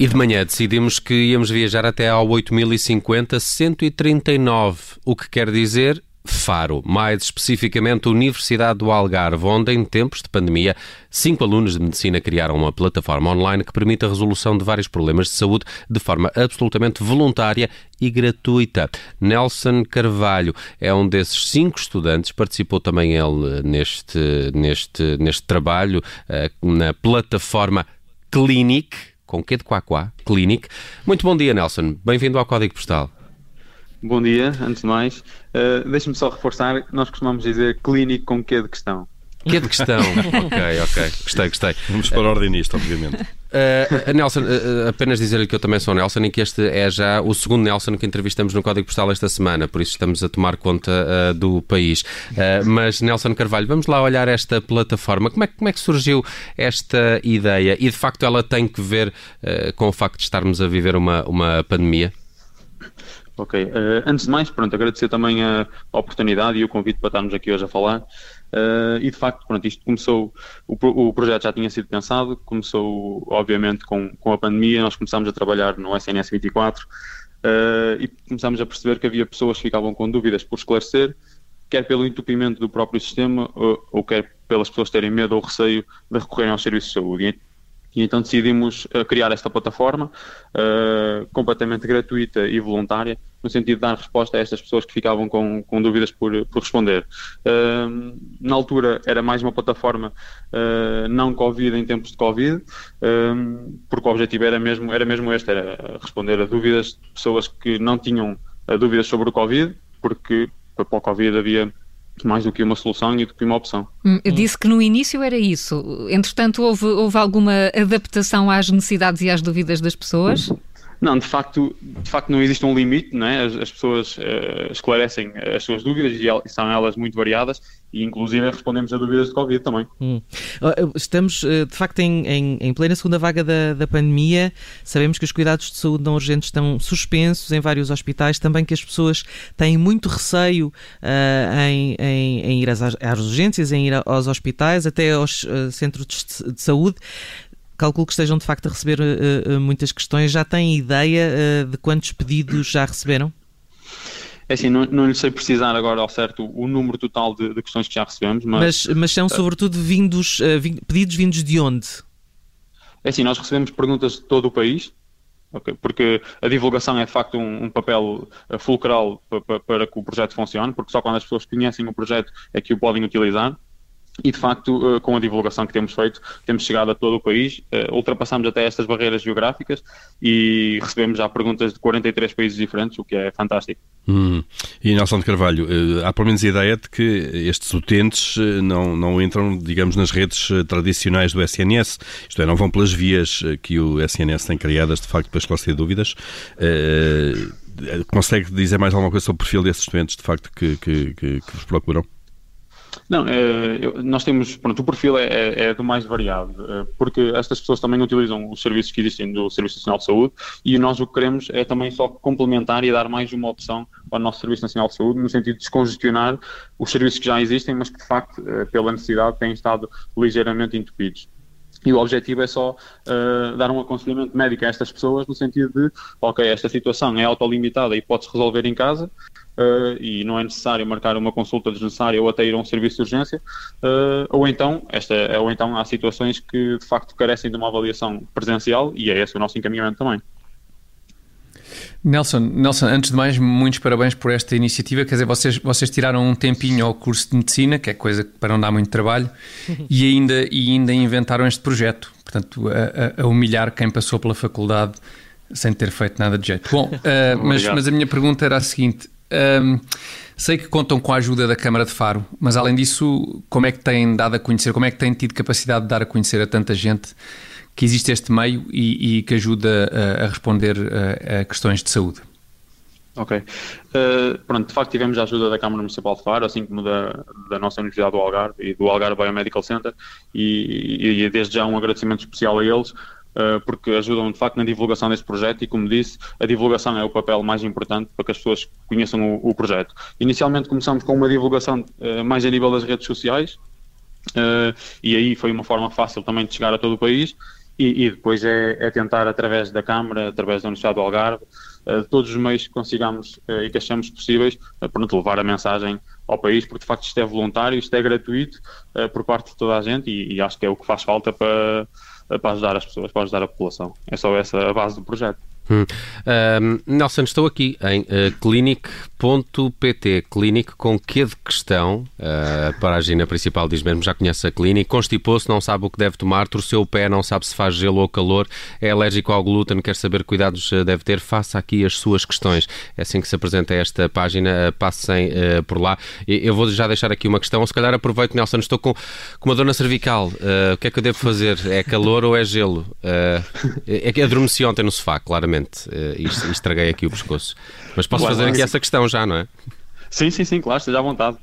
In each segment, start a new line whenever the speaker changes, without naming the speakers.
E de manhã decidimos que íamos viajar até ao 8050 139, o que quer dizer Faro, mais especificamente Universidade do Algarve, onde, em tempos de pandemia, cinco alunos de medicina criaram uma plataforma online que permite a resolução de vários problemas de saúde de forma absolutamente voluntária e gratuita. Nelson Carvalho é um desses cinco estudantes, participou também ele neste, neste, neste trabalho uh, na plataforma Clinic, com Q de Quaquá, Clinic. Muito bom dia, Nelson. Bem-vindo ao Código Postal.
Bom dia, antes de mais. Uh, Deixe-me só reforçar, nós costumamos dizer clínico com que de questão.
Que é de questão? ok, ok. Gostei, gostei.
Vamos pôr ordem nisto, obviamente.
Uh, Nelson, uh, apenas dizer-lhe que eu também sou Nelson e que este é já o segundo Nelson que entrevistamos no Código Postal esta semana, por isso estamos a tomar conta uh, do país. mas, Nelson Carvalho, vamos lá olhar esta plataforma. Como é, como é que surgiu esta ideia? E, de facto, ela tem que ver com o facto de estarmos a viver uma, uma pandemia?
Ok. Antes de mais, pronto, agradecer também a oportunidade e o convite para estarmos aqui hoje a falar. Uh, e de facto, pronto, isto começou, o, o, projeto já tinha sido pensado, começou obviamente com, com a pandemia, nós começámos a trabalhar no SNS 24 uh, e começámos a perceber que havia pessoas que ficavam com dúvidas por esclarecer, quer pelo entupimento do próprio sistema ou, ou quer pelas pessoas terem medo ou receio de recorrerem aos serviços de saúde. E então decidimos uh, criar esta plataforma uh, completamente gratuita e voluntária, no sentido de dar resposta a estas pessoas que ficavam com, com dúvidas por, por responder. Uh, na altura era mais uma plataforma não Covid em tempos de Covid, porque o objetivo era mesmo, era mesmo este, era responder a dúvidas de pessoas que não tinham dúvidas sobre o Covid, porque para o Covid havia mais do que uma solução e do que uma opção.
Hum, disse que no início era isso. Entretanto, houve, houve alguma adaptação às necessidades e às dúvidas das pessoas?
Não, de facto, de facto não existe um limite, não é? as, as pessoas uh, esclarecem as suas dúvidas e são elas muito variadas e inclusive respondemos a dúvidas de Covid também. Hum.
Estamos eh, de facto em, em, em, plena segunda vaga da, da pandemia, sabemos que os cuidados de saúde não urgentes estão suspensos em vários hospitais, também que as pessoas têm muito receio uh, em, em, em, ir às, às urgências, em ir aos hospitais, até aos uh, centros de, de saúde calculo que estejam de facto a receber uh, uh, muitas questões. Já têm ideia de quantos pedidos já receberam?
É assim, não, não lhe sei precisar agora ao certo o número total de, de questões que já recebemos, mas...
Mas, mas são sobretudo vindos, pedidos vindos de onde?
É assim, nós recebemos perguntas de todo o país, okay, porque a divulgação é de facto um, um papel fulcral para, para, para que o projeto funcione, porque só quando as pessoas conhecem o projeto é que o podem utilizar e de facto, eh, com a divulgação que temos feito, temos chegado a todo o país, eh, ultrapassamos até estas barreiras geográficas e recebemos já perguntas de 43 países diferentes, o que é fantástico.
Hum. E Nelson de Carvalho, eh, há pelo menos a ideia de que estes utentes não, não entram, digamos, nas redes tradicionais do SNS, isto é, não vão pelas vias que o SNS tem criadas, de facto, para esclarecer dúvidas. consegue dizer mais alguma coisa sobre o perfil desses estudantes, de facto, que, que, que, que vos procuram?
Não, é, nós temos, pronto, o perfil é, é, é do mais variado, é, porque estas pessoas também utilizam os serviços que existem do Serviço Nacional de Saúde e nós o que queremos é também só complementar e dar mais uma opção ao nosso Serviço Nacional de Saúde, no sentido de descongestionar os serviços que já existem, mas que de facto, pela necessidade, têm estado ligeiramente entupidos. E o objetivo é só uh, dar um aconselhamento médico a estas pessoas no sentido de, ok, esta situação é autolimitada e pode-se resolver em casa uh, e não é necessário marcar uma consulta desnecessária ou até ir a um serviço de urgência, uh, ou, então, esta, ou então há situações que de facto carecem de uma avaliação presencial e é esse o nosso encaminhamento também.
Nelson, Nelson, antes de mais, muitos parabéns por esta iniciativa. Quer dizer, vocês, vocês tiraram um tempinho ao curso de medicina, que é coisa para não dar muito trabalho, e ainda, e ainda inventaram este projeto. Portanto, a, a, a, humilhar quem passou pela faculdade sem ter feito nada de jeito. Bom, uh, mas, mas a minha pergunta era a seguinte: um, sei que contam com a ajuda da Câmara de Faro, mas além disso, como é que têm dado a conhecer, como é que têm tido capacidade de dar a conhecer a tanta gente? Que existe este meio e, e que ajuda a, a responder a, a, questões de saúde.
Ok. Uh, pronto, de facto tivemos a ajuda da Câmara Municipal de Faro, assim como da, da nossa Universidade do Algarve e do Algarve Biomedical Center, e, e desde já um agradecimento especial a eles, uh, porque ajudam de facto na divulgação deste projeto e, como disse, a divulgação é o papel mais importante para que as pessoas conheçam o, o projeto. Inicialmente começamos com uma divulgação uh, mais a nível das redes sociais, e aí foi uma forma fácil também de chegar a todo o país, e, e depois é, é, tentar, através da Câmara, através da Universidade do Algarve, uh, todos os meios que consigamos uh, e que achamos possíveis, uh, para levar a mensagem ao país, porque de facto isto é voluntário, isto é gratuito uh, por parte de toda a gente e, e, acho que é o que faz falta para, para ajudar as pessoas, para ajudar a população. É só essa a base do projeto.
Hum. Um, Nelson, estou aqui em uh, clinic.pt, clinic com que de questão, uh, a página principal diz mesmo, já conhece a clinic, constipou-se, não sabe o que deve tomar, torceu o pé, não sabe se faz gelo ou calor, é alérgico ao glúten, quer saber que cuidados uh, deve ter, faça aqui as suas questões. É assim que se apresenta esta página, uh, passem uh, por lá. Eu vou já deixar aqui uma questão, ou se calhar aproveito, Nelson, estou com, com uma dor na cervical, o que é que eu devo fazer? É calor ou é gelo? é que adormeci ontem no sofá, claramente realmente uh, estraguei aqui o pescoço. Mas posso fazer aqui essa questão já, não é?
Sim, sim, sim, claro, esteja à vontade.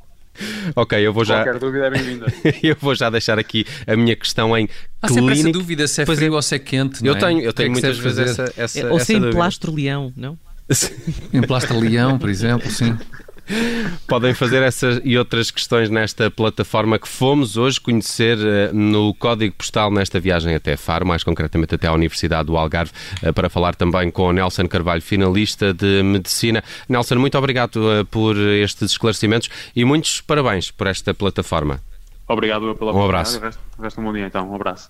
Ok, eu vou já.
Qualquer dúvida é bem-vinda.
eu vou já deixar aqui a minha questão em
Há sempre essa dúvida se é pois frio é. ou se é quente.
Eu
é?
tenho, eu tenho é muitas vezes essa, essa,
é, Ou
se em
plastro-leão, não?
em plastro-leão, por exemplo, sim.
Podem fazer essas e outras questões nesta plataforma que fomos hoje conhecer uh, no código postal nesta viagem até Faro, mais concretamente até à Universidade do Algarve, uh, para falar também com o Nelson Carvalho, finalista de Medicina. Nelson, muito obrigado uh, por estes esclarecimentos e muitos parabéns por esta plataforma.
Obrigado pela
Um abraço.
O resto, um bom dia então. Um abraço.